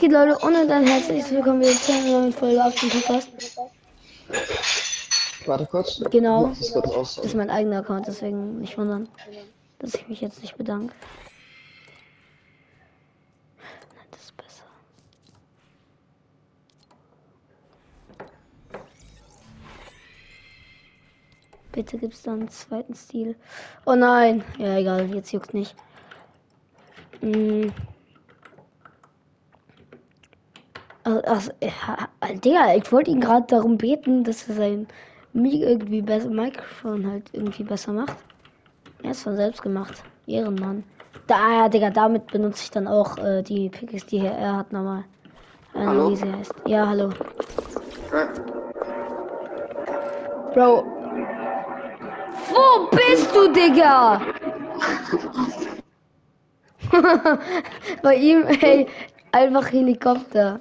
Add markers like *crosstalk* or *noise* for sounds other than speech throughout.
geht, Leute? Und ein herzliches Willkommen wieder zu einer neuen Folge auf dem Podcast. Warte kurz. Genau. Das ist kurz aus. Das ist mein eigener Account, deswegen nicht wundern, dass ich mich jetzt nicht bedanke. Das ist besser. Bitte gibt's da einen zweiten Stil. Oh nein. Ja, egal, jetzt juckt nicht. Hm. Also, ja, Digga, ich wollte ihn gerade darum beten, dass er sein Mic irgendwie besser, Mikrofon halt irgendwie besser macht. Er ist von selbst gemacht. Ehrenmann. Da, ja, Digga, damit benutze ich dann auch äh, die Picks, die er hat nochmal. Äh, Hallo? Wie sie heißt. Ja, hallo. Äh, Bro. Wo bist du, Digga? *laughs* *laughs* Bei ihm, ey, einfach Helikopter.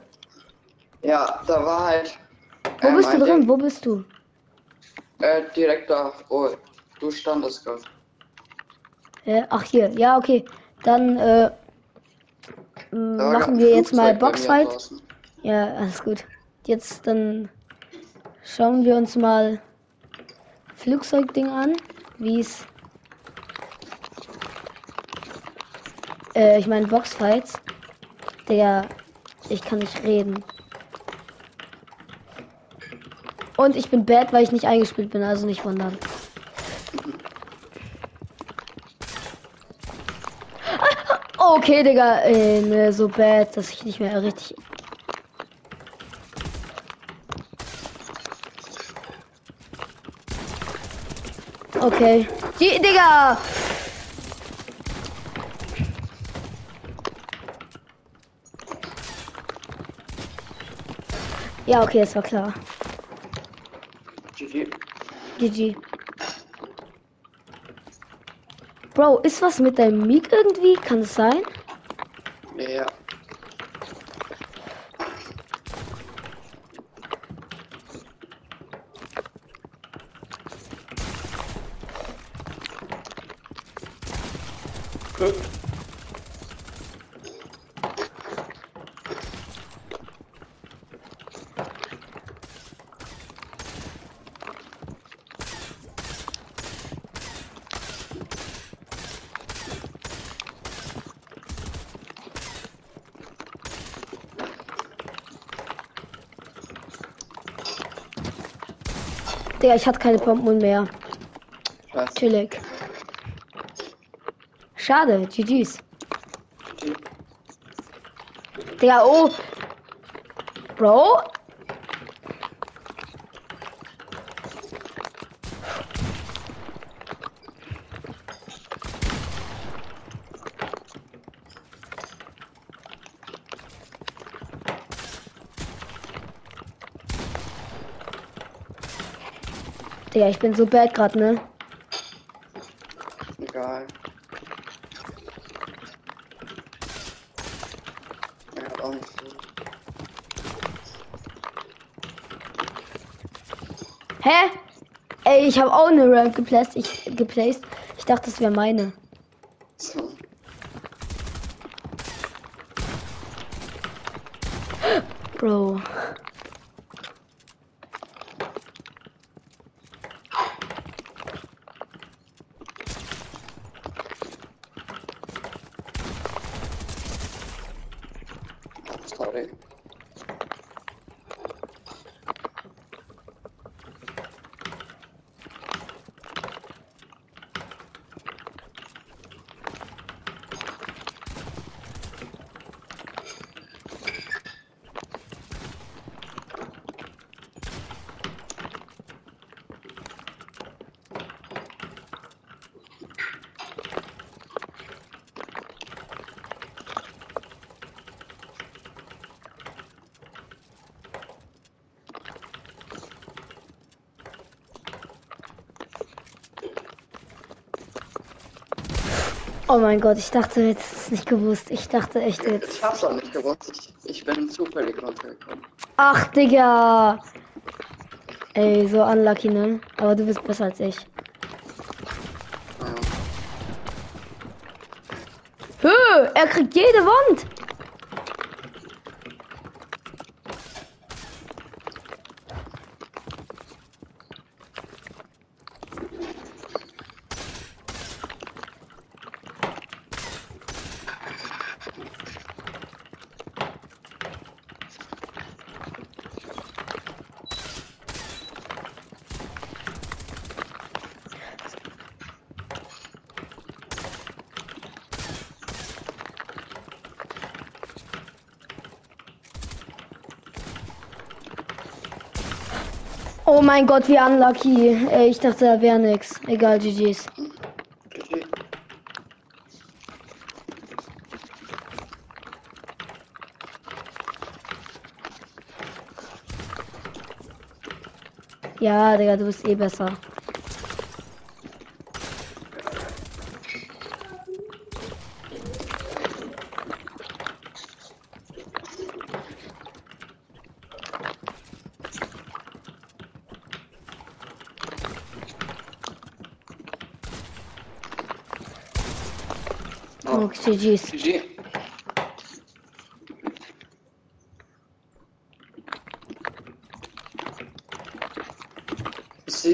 Ja, da war halt. Wo äh, bist du drin? Wo bist du? Äh, direkt da. Oh, du standest gerade. Äh, ach hier, ja okay. Dann äh, machen wir jetzt mal Boxfight. Ja, alles gut. Jetzt dann schauen wir uns mal Flugzeugding an, wie es. Äh, ich meine Boxfights. Der, ich kann nicht reden. Und ich bin bad, weil ich nicht eingespielt bin, also nicht wundern. *laughs* Okay, Digga, äh, ne, so bad, dass ich nicht mehr richtig Okay. Die, Digga! Ja, okay, es war klar. GG. Bro, ist was mit deinem Mic irgendwie? Kann es sein? Ja. Digga, ich hatte keine Pompen mehr. Scheiße. Chillig. Schade, GG's. GG. Digga, oh. Bro? Digga, ich bin so bad grad, ne? Egal. Er hat auch nicht so. Hä? Ey, ich habe auch eine Ramp geplaced. Ich, geplaced. ich dachte, das wäre meine. So. Bro. Sorry. Oh mein Gott, ich dachte jetzt ist nicht gewusst. Ich dachte echt jetzt. Ich hab's auch nicht gewusst. Ich, ich bin zufällig runtergekommen. Ach, Digga. Ey, so unlucky, ne? Aber du bist besser als ich. Ja. Hö, er kriegt jede Wand. Oh mein Gott, wie unlucky. Ey, ich dachte, da wäre nix. Egal, GG's. GG. Ja, Digga, du bist eh besser. Oh, GG's. GG.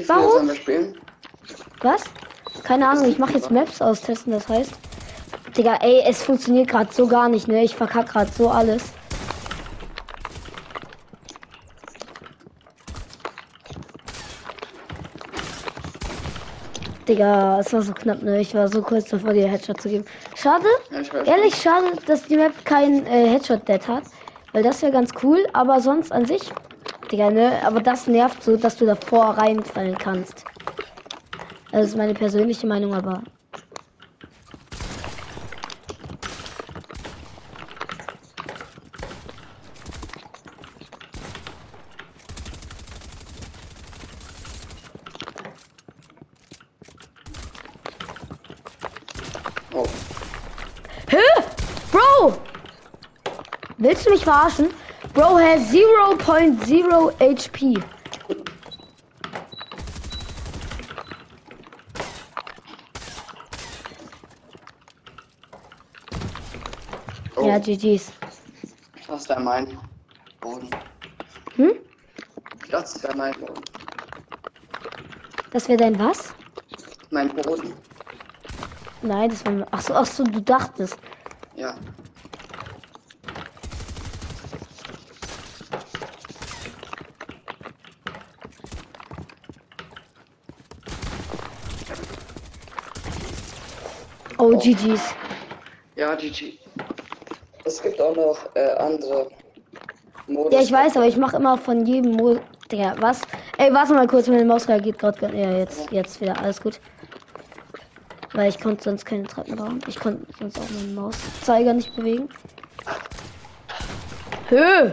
Warum? Was? Keine Ahnung, ich mache jetzt Maps austesten, das heißt. Digga, ey, es funktioniert gerade so gar nicht, ne? Ich verkack gerade so alles. Digga, es war so knapp, ne? Ich war so kurz davor, dir Headshot zu geben. Schade, ehrlich schade, dass die Map kein äh, Headshot-Dead hat. Weil das wäre ganz cool, aber sonst an sich, Digga, ne? Aber das nervt so, dass du davor reinfallen kannst. Das ist meine persönliche Meinung, aber Oh, Hä? Bro! Willst du mich verarschen? Bro has 0.0 HP. oh. Ja, GG's. das wäre mein Boden. Hm? Das wäre mein Boden. Das wäre dein was? Mein Boden. Nein, das war. Ach so, ach so, du dachtest. Ja. Oh, GG's. Ja, GG. Es gibt auch noch äh, andere Modus. Ja, ich weiß, aber ich mache immer von jedem Mo. Digga, was? Ey, warte mal kurz, meine Maus reagiert gerade. Ja, jetzt, jetzt wieder, alles gut. Weil ich konnte sonst keine Treppen bauen. Ich konnte sonst auch meinen Mauszeiger nicht bewegen. Hö!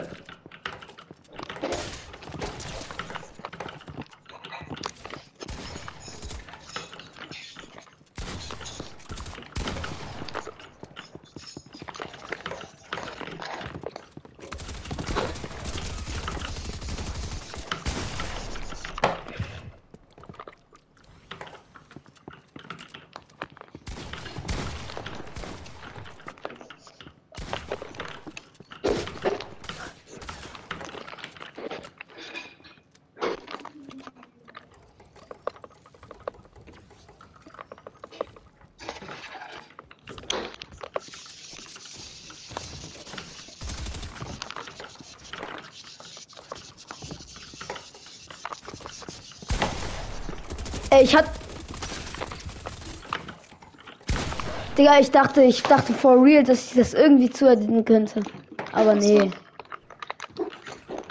Ich hat. Digga, ich dachte, ich dachte for real, dass ich das irgendwie zuordnen könnte. Aber nee.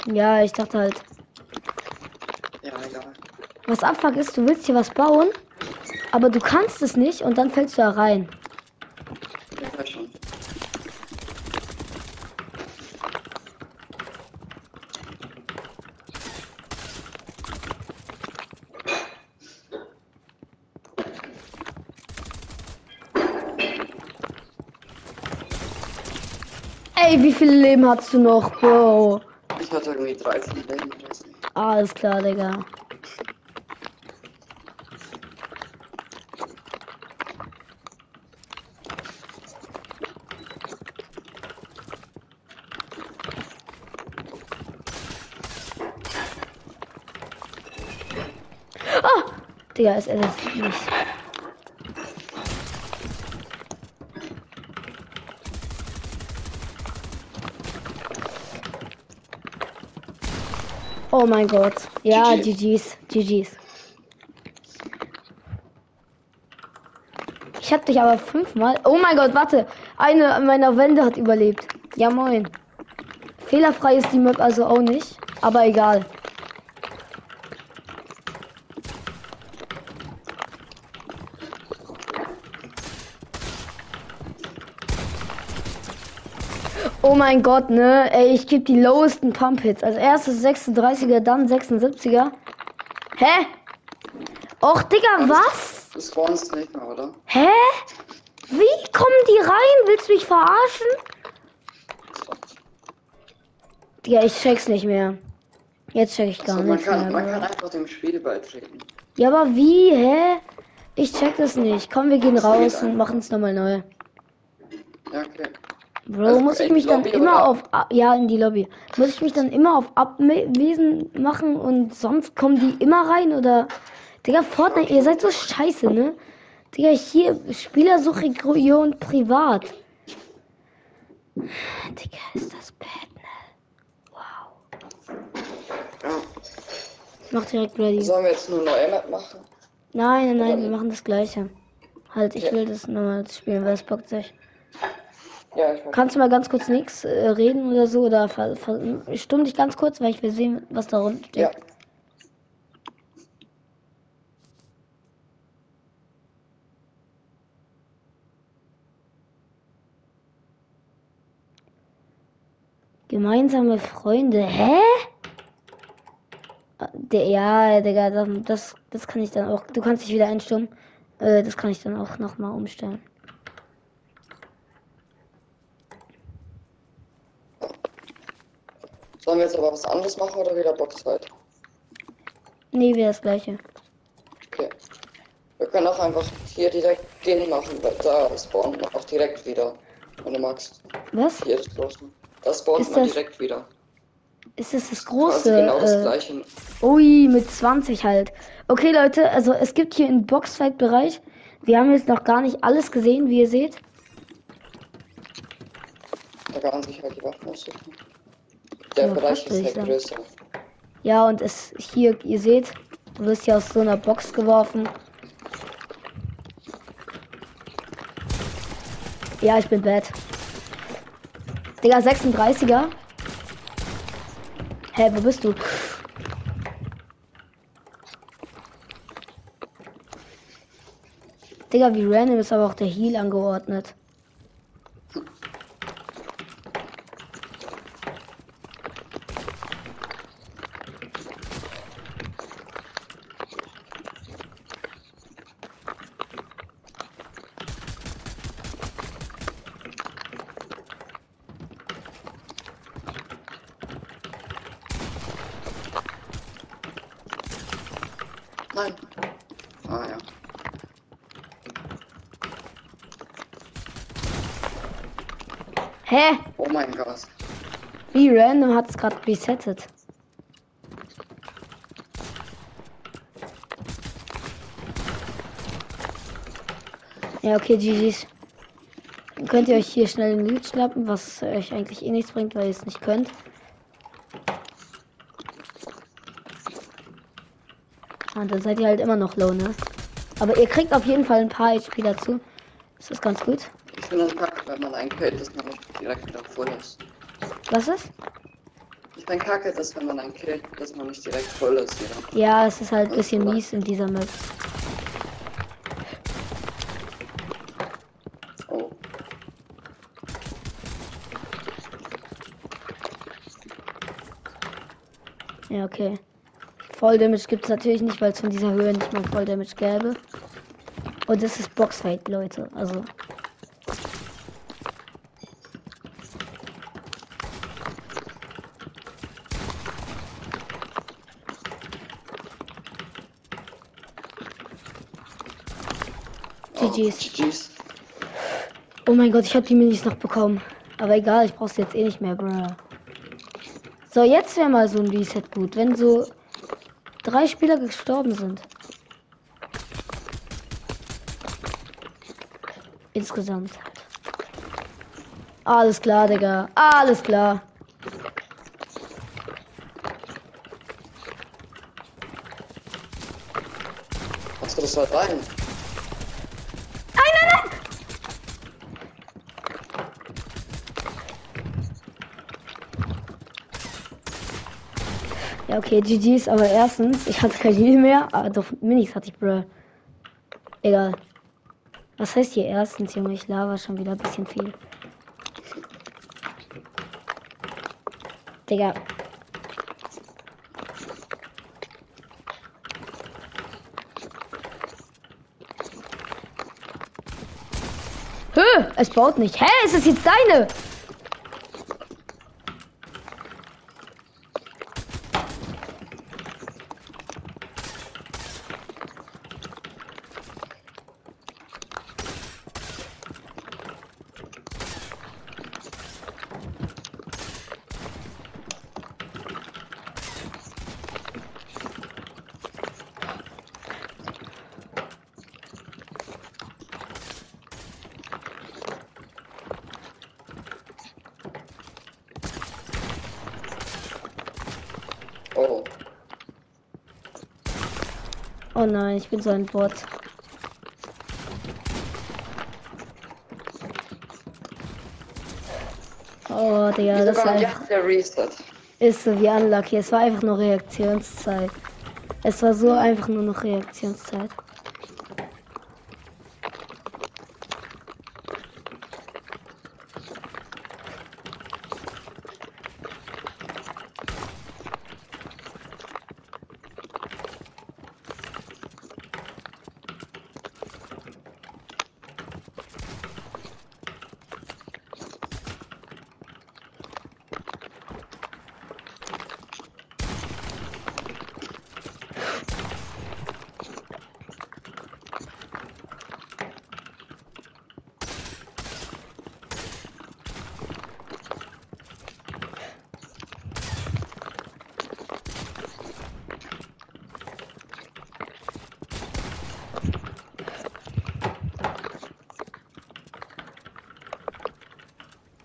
Ja, ich dachte halt. Ja, egal. Was Abfuck ist, du willst hier was bauen, aber du kannst es nicht und dann fällst du da rein. Ich weiß schon. Ey, wie viele Leben hast du noch, Bro? Ich hatte irgendwie 13 Leben. Alles klar, Digga. Ah! Digga, ist er das nicht. Oh mein Gott. Ja, GG. GG's. GG's. Ich hab dich aber fünfmal. Oh mein Gott, warte. Eine meiner Wände hat überlebt. Ja, moin. Fehlerfrei ist die Map also auch nicht. Aber egal. Oh mein Gott, ne? Ey, ich gebe die lowesten Pump Hits. Als erstes 36er, dann 76er. Hä? Och, Digga, was? Du spawnst nicht mehr, oder? Hä? Wie kommen die rein? Willst du mich verarschen? Digga, ich check's nicht mehr. Jetzt check ich gar Also nicht kann, mehr. man kann einfach dem Spiel beitreten. Ja, aber wie? Hä? Ich check das nicht. Komm, wir gehen Das raus und machen es nochmal neu. Ja, okay. Bro, Also muss ich mich die dann Lobby immer oder? auf. Ja, in die Lobby. Muss ich mich dann immer auf Abwesen machen und sonst kommen die immer rein oder. Digga, Fortnite, ihr seid so scheiße, ne? Digga, hier Spielersuchregion privat. Digga, ist das bad, ne? Wow. Ja. Mach direkt ready. Sollen wir jetzt nur neue Map machen? Nein, nein, nein, Oder- wir machen das gleiche. Halt, ich Ja. will das nochmal spielen, weil es bockt sich. Ja, ich mach. Kannst du mal ganz kurz nichts äh, reden oder so? Oder ver, ver, stumm dich ganz kurz, weil ich will sehen, was da unten steht. Ja. Gemeinsame Freunde. Hä? Der, ja, Digga, das, das, das kann ich dann auch. Du kannst dich wieder einstummen. Äh, das kann ich dann auch nochmal umstellen. Sollen wir jetzt aber was anderes machen oder wieder Boxfight? Nee, wieder das gleiche. Okay. Wir können auch einfach hier direkt den machen, weil da spawnen auch direkt wieder. Wenn du magst. Was? Hier ist große. Da spawnt Ist man das direkt wieder. Ist das das große? genau das äh, gleiche. Ui, mit 20 halt. Okay, Leute, also es gibt hier einen Boxfight-Bereich. Wir haben jetzt noch gar nicht alles gesehen, wie ihr seht. Da kann man sich halt die Waffen aussuchen. Der Ja, Bereich ist ich halt sagen. größer. Ja, und es hier, ihr seht, du wirst hier aus so einer Box geworfen. Ja, ich bin bad. Digga, 36er. Hä, wo bist du? Digga, wie random ist aber auch der Heal angeordnet. Nein. Ah ja. Hä? Oh mein Gott. Random hat es gerade resettet? Ja, okay, GG's. Könnt ihr euch hier schnell den Loot schnappen, was euch eigentlich eh nichts bringt, weil ihr es nicht könnt. Und dann seid ihr halt immer noch low, ne? Aber ihr kriegt auf jeden Fall ein paar HP dazu. Das ist ganz gut. Ich finde es wenn man killt, dass man direkt wieder voll ist. Was ist? Ich bin kacke, dass wenn man einen killt, dass man nicht direkt voll ist wieder. Ja, es ist halt ein bisschen mies in dieser Map. Oh. Ja, okay. Voll Damage gibt es natürlich nicht, weil es von dieser Höhe nicht mal Voll Damage gäbe. Und das ist Boxfight, Leute. Also. GG's. GG's. Oh mein Gott, ich habe die Minis noch bekommen. Aber egal, ich brauch's jetzt eh nicht mehr, bruh. So, jetzt wäre mal so ein Reset gut, wenn so drei Spieler gestorben sind. Insgesamt. Alles klar, Digga. Alles klar. Hast du das halt rein? Nein, nein, nein! Ja, okay, GG's, aber erstens, ich hatte kein Heal mehr, aber doch Minis hatte ich, bruh. Egal. Was heißt hier erstens, Junge? Ich laber schon wieder ein bisschen viel. Digga. Hö, es baut nicht. Hä, ist es jetzt deine? Oh. Oh nein, ich bin so ein Bot. Oh, Digga, Wieso das war, jetzt der Reset? ist so wie unlucky. Es war einfach nur Reaktionszeit. Es war so einfach nur noch Reaktionszeit.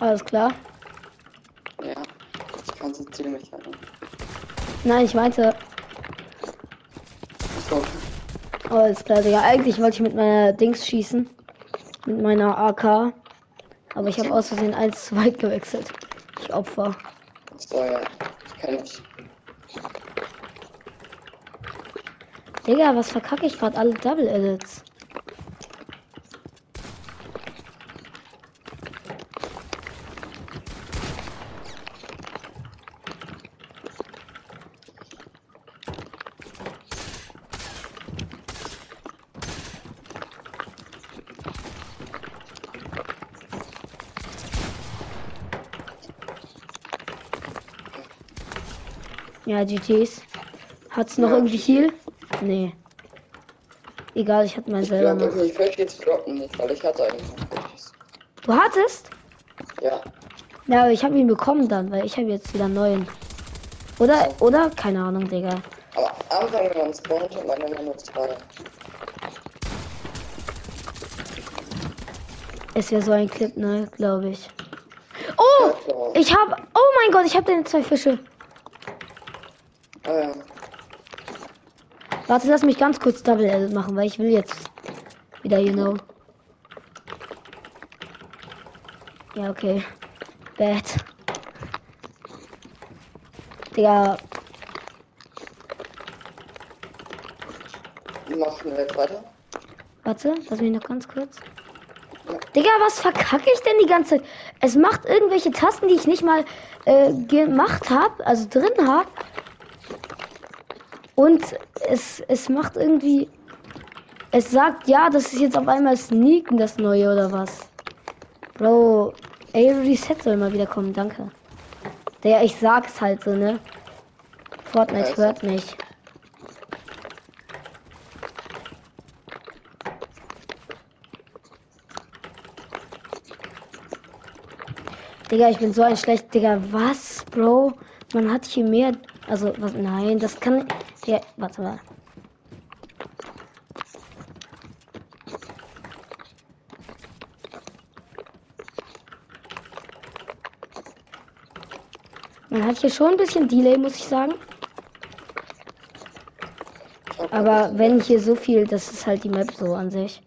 Alles klar. Ja. So ziemlich halten. Nein, ich meinte, So. alles klar, Digga. Eigentlich wollte ich mit meiner Dings schießen. Mit meiner AK. Aber ich habe aus Versehen eins zu weit gewechselt. Ich Opfer. So, ja. Kenn ich. Digga, was verkacke ich gerade alle Double Edits? Ja, GTs. Hat's noch Ja. irgendwie Heal? Nee. Egal, ich hatte meinen Ich selber glaube, noch. ich will jetzt droppen nicht, weil ich hatte eigentlich. Du hattest? Ja. Ja, aber ich habe ihn bekommen dann, weil ich habe jetzt wieder neuen. Oder, oder? Keine Ahnung, Digga. Aber Anfang, spawnt, hat man immer nur zwei. Ist ja so ein Clip, ne? Glaube ich. Oh! Ich habe. Oh mein Gott, ich habe deine zwei Fische. Ah, ja. Warte, lass mich ganz kurz Double Edit machen, weil ich will jetzt wieder, you know. Ja, okay. Bad. Digga, Mach schnell weiter. warte, lass mich noch ganz kurz. Digga, was verkacke ich denn die ganze Zeit? Es macht irgendwelche Tasten, die ich nicht mal äh, gemacht habe, also drin habe. Und es, es macht irgendwie. Es sagt, ja, das ist jetzt auf einmal Sneaken, das neue oder was. Bro, ey, Reset soll mal wieder kommen, danke. Der, ich sag's halt so, ne? Fortnite hört mich. Digga, ich bin so ein schlecht. Digga, was, Bro? Man hat hier mehr. Also, was? Nein, das kann. Ja, warte mal. Man hat hier schon ein bisschen Delay, muss ich sagen. Aber wenn hier so viel, das ist halt die Map so an sich.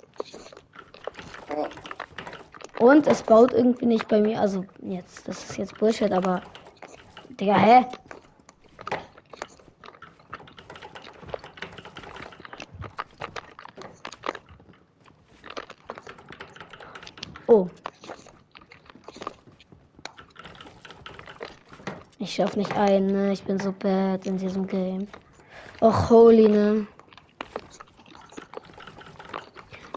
Und es baut irgendwie nicht bei mir. Also, jetzt, das ist jetzt Bullshit, aber. Digga, hä? Oh. Ich schaff nicht ein, ne? Ich bin so bad in diesem Game. Och, holy, ne?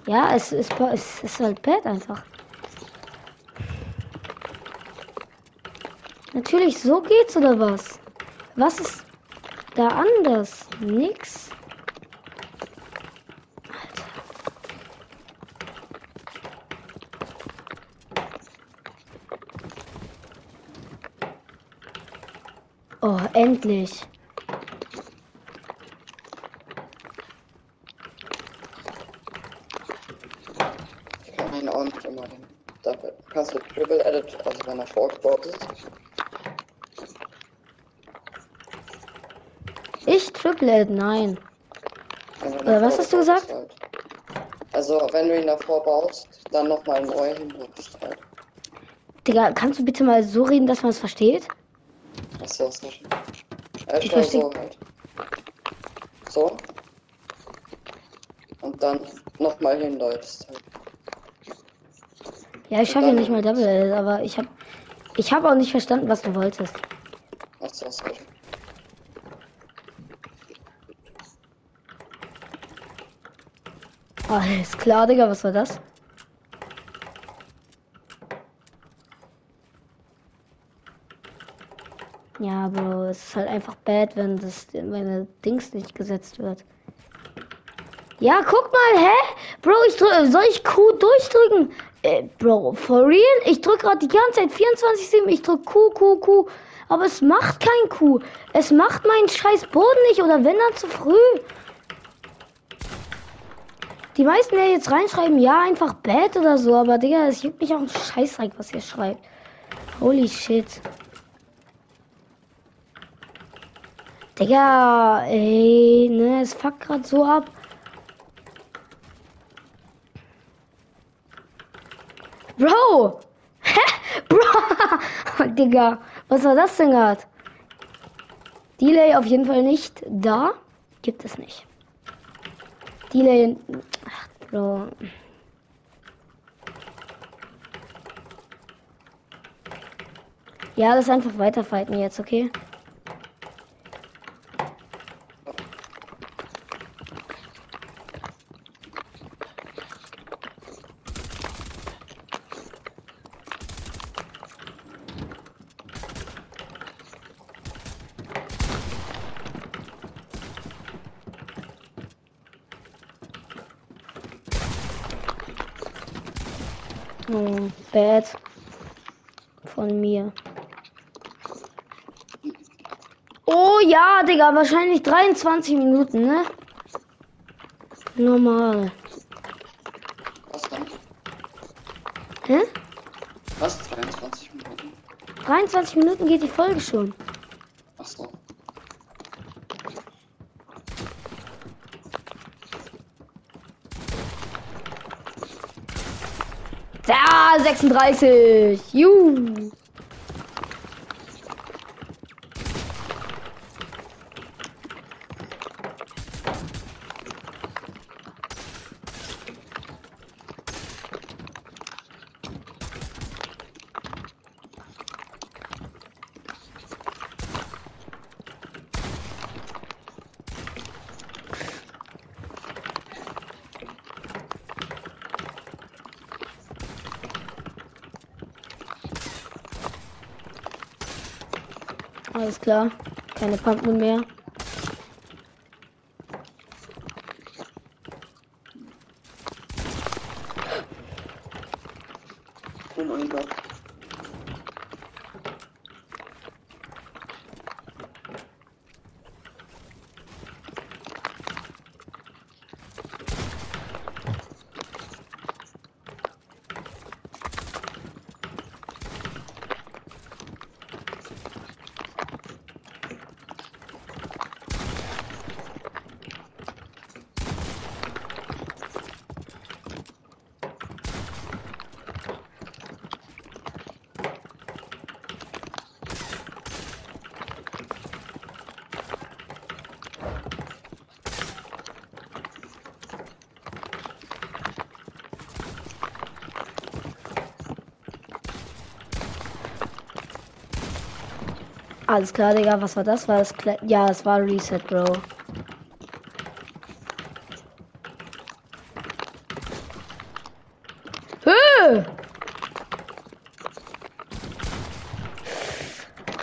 Ja, es ist, es ist halt bad einfach. Natürlich, so geht's oder was? Was ist da anders? Nix. Oh, endlich. Ich kann auch nicht immer kannst du Triple Edit, also wenn er vorgebaut ist. Edit, nein. Er Äh, was hast du gesagt? Halt. Also, wenn du ihn davor baust, dann nochmal neu hinrutschst halt. Digga, kannst du bitte mal so reden, dass man es versteht? Achso, ist nicht. Äh, Ich stell versteh- so halt. So. Und dann nochmal hinläufst halt. Ja, ich schaffe ja nicht mal Double aber ich hab, ich hab auch nicht verstanden, was du wolltest. Achso, sorry. Alles klar, Digga, was war das? Ja, Bro, es ist halt einfach bad, wenn das meine Dings nicht gesetzt wird. Ja, guck mal, hä? Bro, ich drück, soll ich Q durchdrücken? Äh, Bro, for real? Ich drück gerade die ganze Zeit 24-7, ich drück Q, Q, Q. Aber es macht kein Q. Es macht meinen scheiß Boden nicht oder wenn dann zu früh. Die meisten werden jetzt reinschreiben, ja, einfach bad oder so, aber Digga, es juckt mich auch ein Scheißdreck, was ihr schreibt. Holy shit. Digga, ey, ne, es fuckt grad so ab. Bro! *laughs* Hä? Bro! *laughs* Digga, was war das denn gerade? Delay auf jeden Fall nicht da. Gibt es nicht. Delay. Ach, Bro. Ja, das einfach weiterfighten jetzt, okay? Oh, bad. Von mir. Oh ja, Digga, wahrscheinlich 23 Minuten, ne? Normal. Was dann? Hä? Was? 23 Minuten? 23 Minuten geht die Folge schon. Achso. Ja, 36. Juhu. Alles klar. Keine Pumpen mehr. Alles klar, Digga. Was war das? War das Kle Ja, es war Reset, Bro. Höh!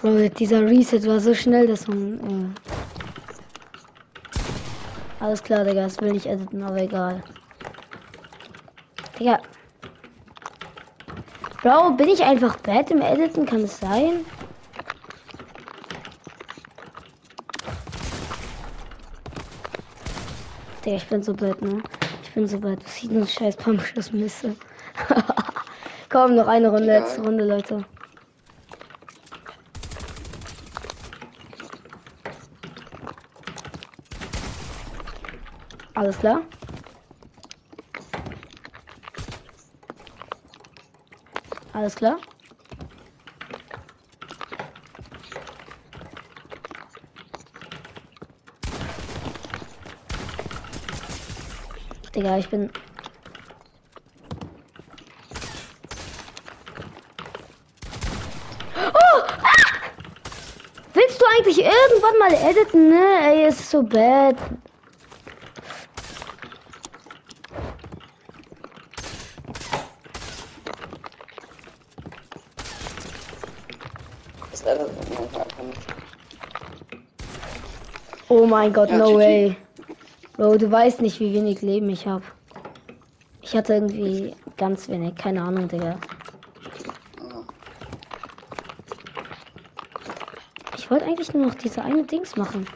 Bro, dieser Reset war so schnell, dass man. Äh alles klar, Digga. Das will nicht editen, aber egal. Digga. Bro, bin ich einfach bad im Editen? Kann es sein? Digga, ich bin so bad, ne? Ich bin so bad. Was sieht nur scheiß Pumpschuss Misse. *laughs* Komm, noch eine Runde, Ja. letzte Runde, Leute. Alles klar? Alles klar? Digga, ich bin. Oh! Ah! Willst du eigentlich irgendwann mal editen, ne? Ey, es ist so bad. Oh mein Gott, no way. Bro, du weißt nicht, wie wenig Leben ich habe. Ich hatte irgendwie ganz wenig, keine Ahnung, Digga. Ich wollte eigentlich nur noch diese eine Dings machen.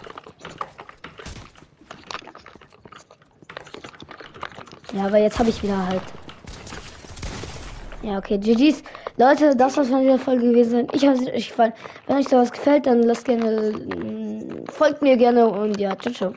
Ja, aber jetzt habe ich wieder halt. Ja, okay, GG's. Leute, das war's von dieser Folge gewesen. Ich hoffe, euch gefallen. Wenn euch sowas gefällt, dann lasst gerne, mm, folgt mir gerne und ja, ciao.